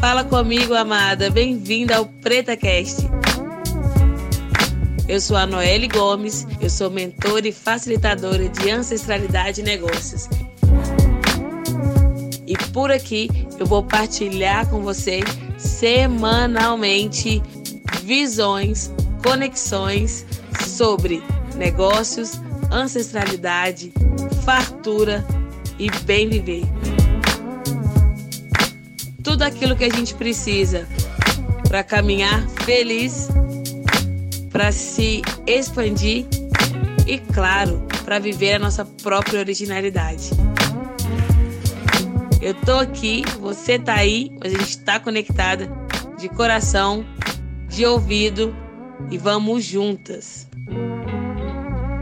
Fala comigo, amada. Bem-vinda ao PretaCast. Eu sou a Noelle Gomes, eu sou mentora e facilitadora de ancestralidade e negócios. E por aqui eu vou partilhar com você semanalmente visões, conexões sobre negócios, ancestralidade, fartura e bem viver. Tudo aquilo que a gente precisa para caminhar feliz, para se expandir e, claro, para viver a nossa própria originalidade. Eu tô aqui, você tá aí, mas a gente tá conectada de coração, de ouvido e vamos juntas.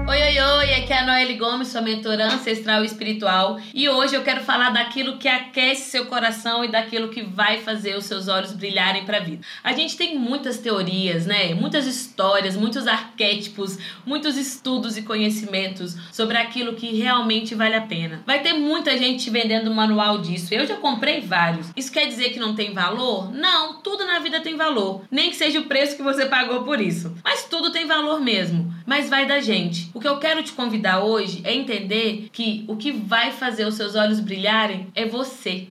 Oi, oi, oi, aqui é a Noelle Gomes, sua mentora ancestral e espiritual. E hoje eu quero falar daquilo que aquece seu coração e daquilo que vai fazer os seus olhos brilharem para a vida. A gente tem muitas teorias, né? Muitas histórias, muitos arquétipos, muitos estudos e conhecimentos sobre aquilo que realmente vale a pena. Vai ter muita gente vendendo manual disso. Eu já comprei vários. Isso quer dizer que não tem valor? Não, tudo na vida tem valor. Nem que seja o preço que você pagou por isso. Mas tudo tem valor mesmo. Mas vai da gente. O que eu quero te convidar hoje é entender que o que vai fazer os seus olhos brilharem é você.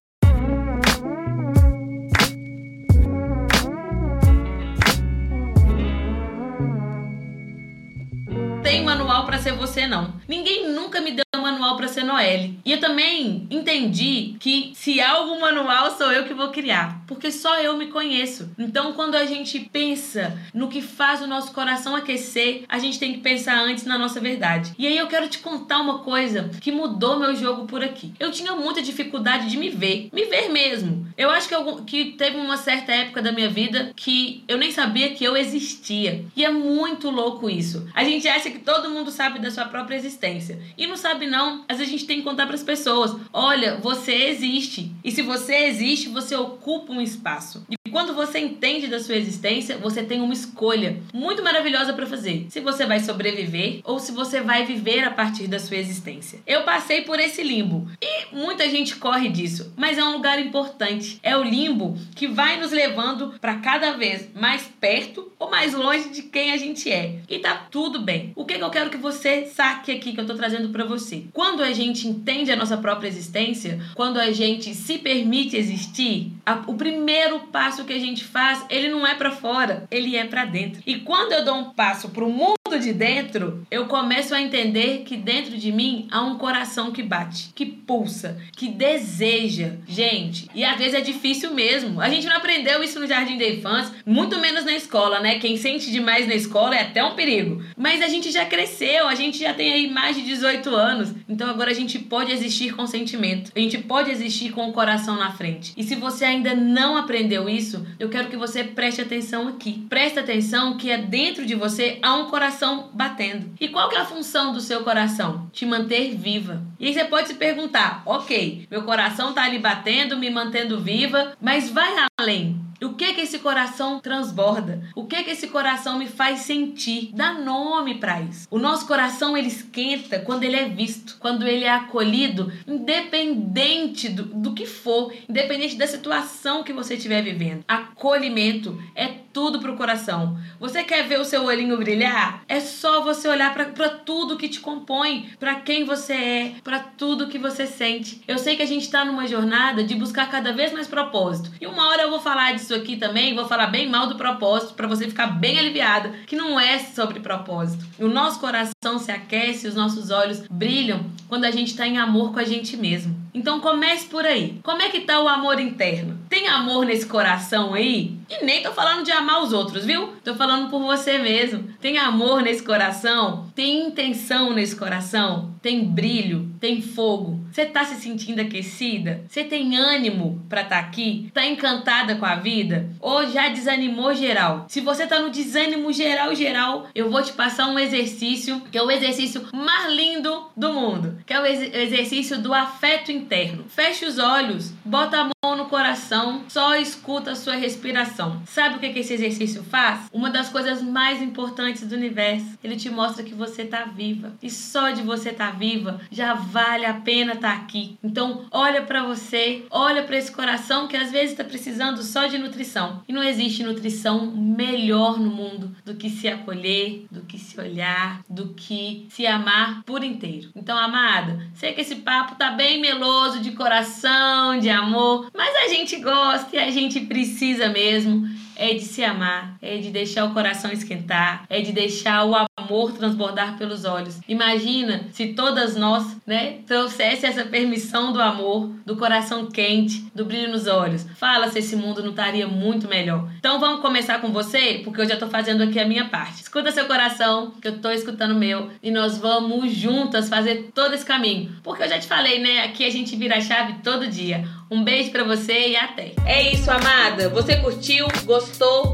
Tem manual para ser você não. Ninguém nunca me deu manual para ser Noelle. E eu também entendi que se há algum manual, sou eu que vou criar. Porque só eu me conheço. Então, quando a gente pensa no que faz o nosso coração aquecer, a gente tem que pensar antes na nossa verdade. E aí eu quero te contar uma coisa que mudou meu jogo por aqui. Eu tinha muita dificuldade de me ver. Me ver mesmo. Eu acho que, eu, que teve uma certa época da minha vida que eu nem sabia que eu existia. E é muito louco isso. A gente acha que todo mundo sabe da sua própria existência. E não sabe não não. Às vezes a gente tem que contar para as pessoas: olha, você existe. E se você existe, você ocupa um espaço. E quando você entende da sua existência, você tem uma escolha muito maravilhosa para fazer. Se você vai sobreviver ou se você vai viver a partir da sua existência. Eu passei por esse limbo e muita gente corre disso, mas é um lugar importante. É o limbo que vai nos levando para cada vez mais perto ou mais longe de quem a gente é. E tá tudo bem. O que, que eu quero que você saque aqui que eu tô trazendo para você? Quando a gente entende a nossa própria existência, quando a gente se permite existir, a, o primeiro passo que a gente faz, ele não é para fora, ele é para dentro. E quando eu dou um passo pro mundo de dentro, eu começo a entender que dentro de mim há um coração que bate, que pulsa, que deseja. Gente, e às vezes é difícil mesmo. A gente não aprendeu isso no jardim da infância, muito menos na escola, né? Quem sente demais na escola é até um perigo. Mas a gente já cresceu, a gente já tem aí mais de 18 anos. Então agora a gente pode existir com sentimento. A gente pode existir com o coração na frente. E se você ainda não aprendeu isso, eu quero que você preste atenção aqui. Preste atenção que é dentro de você há um coração coração batendo. E qual que é a função do seu coração? Te manter viva. E aí você pode se perguntar: ok, meu coração tá ali batendo, me mantendo viva, mas vai além. O que que esse coração transborda? O que que esse coração me faz sentir? Dá nome para isso. O nosso coração ele esquenta quando ele é visto, quando ele é acolhido, independente do, do que for, independente da situação que você estiver vivendo. Acolhimento é tudo pro coração. Você quer ver o seu olhinho brilhar? É só você olhar para tudo que te compõe, para quem você é, para tudo que você sente. Eu sei que a gente está numa jornada de buscar cada vez mais propósito. E uma hora eu vou falar disso aqui também, vou falar bem mal do propósito para você ficar bem aliviada, que não é sobre propósito. O nosso coração se aquece, os nossos olhos brilham quando a gente está em amor com a gente mesmo. Então comece por aí. Como é que tá o amor interno? Tem amor nesse coração aí? E nem tô falando de amar os outros, viu? Tô falando por você mesmo. Tem amor nesse coração? Tem intenção nesse coração? Tem brilho? Tem fogo? Você tá se sentindo aquecida? Você tem ânimo para estar tá aqui? Tá encantada com a vida? Ou já desanimou geral? Se você tá no desânimo geral geral, eu vou te passar um exercício que é o exercício mais lindo do mundo, que é o ex exercício do afeto interno. Feche os olhos, bota a mão no coração, só escuta a sua respiração. Sabe o que, que esse exercício faz? Uma das coisas mais importantes do universo. Ele te mostra que você está viva. E só de você estar tá viva já vale a pena estar tá aqui. Então, olha para você, olha para esse coração que às vezes está precisando só de nutrição. E não existe nutrição melhor no mundo do que se acolher, do que se olhar, do que se amar por inteiro. Então, amada, sei que esse papo tá bem meloso de coração, de amor, mas a gente gosta e a gente precisa mesmo é de se amar, é de deixar o coração esquentar, é de deixar o amor transbordar pelos olhos. Imagina se todas nós, né, trouxesse essa permissão do amor, do coração quente, do brilho nos olhos. Fala se esse mundo não estaria muito melhor. Então vamos começar com você, porque eu já tô fazendo aqui a minha parte. Escuta seu coração, que eu tô escutando o meu, e nós vamos juntas fazer todo esse caminho. Porque eu já te falei, né, aqui a gente vira a chave todo dia. Um beijo para você e até. É isso, amada. Você curtiu? Gostou?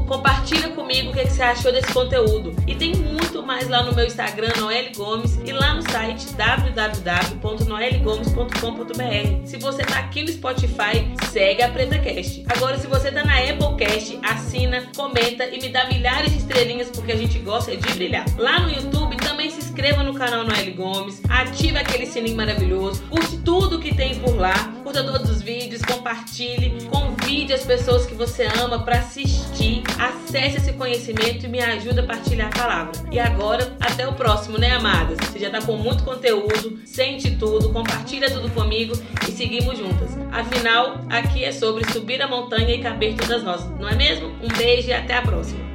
Compartilha comigo o que, você achou desse conteúdo. E tem muito mais lá no meu Instagram, Noelle Gomes, e lá no site www.noellegomes.com.br. Se você tá aqui no Spotify, segue a Preta Cast. Agora, se você tá na Apple Cast, assina, comenta e me dá milhares de estrelinhas porque a gente gosta de brilhar. Lá no YouTube inscreva no canal Noelle Gomes, ative aquele sininho maravilhoso, curte tudo que tem por lá, curta todos os vídeos compartilhe, convide as pessoas que você ama para assistir, acesse esse conhecimento e me ajude a partilhar a palavra. E agora, até o próximo, né, amadas? Você já tá com muito conteúdo, sente tudo, compartilha tudo comigo e seguimos juntas. Afinal, aqui é sobre subir a montanha e caber todas nós, não é mesmo? Um beijo e até a próxima.